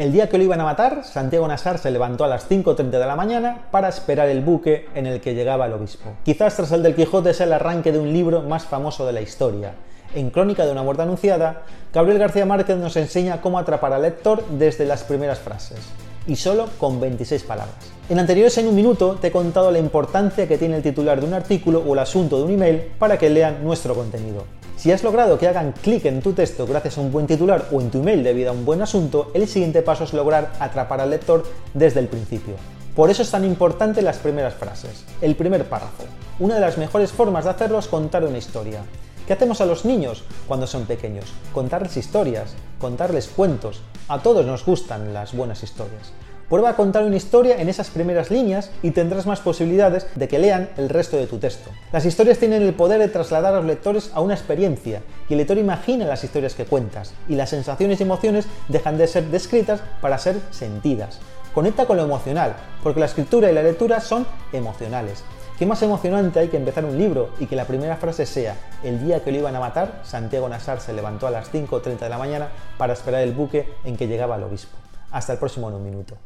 El día que lo iban a matar, Santiago Nassar se levantó a las 5.30 de la mañana para esperar el buque en el que llegaba el obispo. Quizás tras el del Quijote sea el arranque de un libro más famoso de la historia. En Crónica de una muerte anunciada, Gabriel García Márquez nos enseña cómo atrapar al lector desde las primeras frases, y solo con 26 palabras. En anteriores en un minuto te he contado la importancia que tiene el titular de un artículo o el asunto de un email para que lean nuestro contenido. Si has logrado que hagan clic en tu texto gracias a un buen titular o en tu email debido a un buen asunto, el siguiente paso es lograr atrapar al lector desde el principio. Por eso es tan importante las primeras frases, el primer párrafo. Una de las mejores formas de hacerlo es contar una historia. ¿Qué hacemos a los niños cuando son pequeños? Contarles historias, contarles cuentos. A todos nos gustan las buenas historias. Prueba a contar una historia en esas primeras líneas y tendrás más posibilidades de que lean el resto de tu texto. Las historias tienen el poder de trasladar a los lectores a una experiencia y el lector imagina las historias que cuentas y las sensaciones y emociones dejan de ser descritas para ser sentidas. Conecta con lo emocional, porque la escritura y la lectura son emocionales. ¿Qué más emocionante hay que empezar un libro y que la primera frase sea, el día que lo iban a matar, Santiago Nassar se levantó a las 5.30 de la mañana para esperar el buque en que llegaba el obispo? Hasta el próximo en un minuto.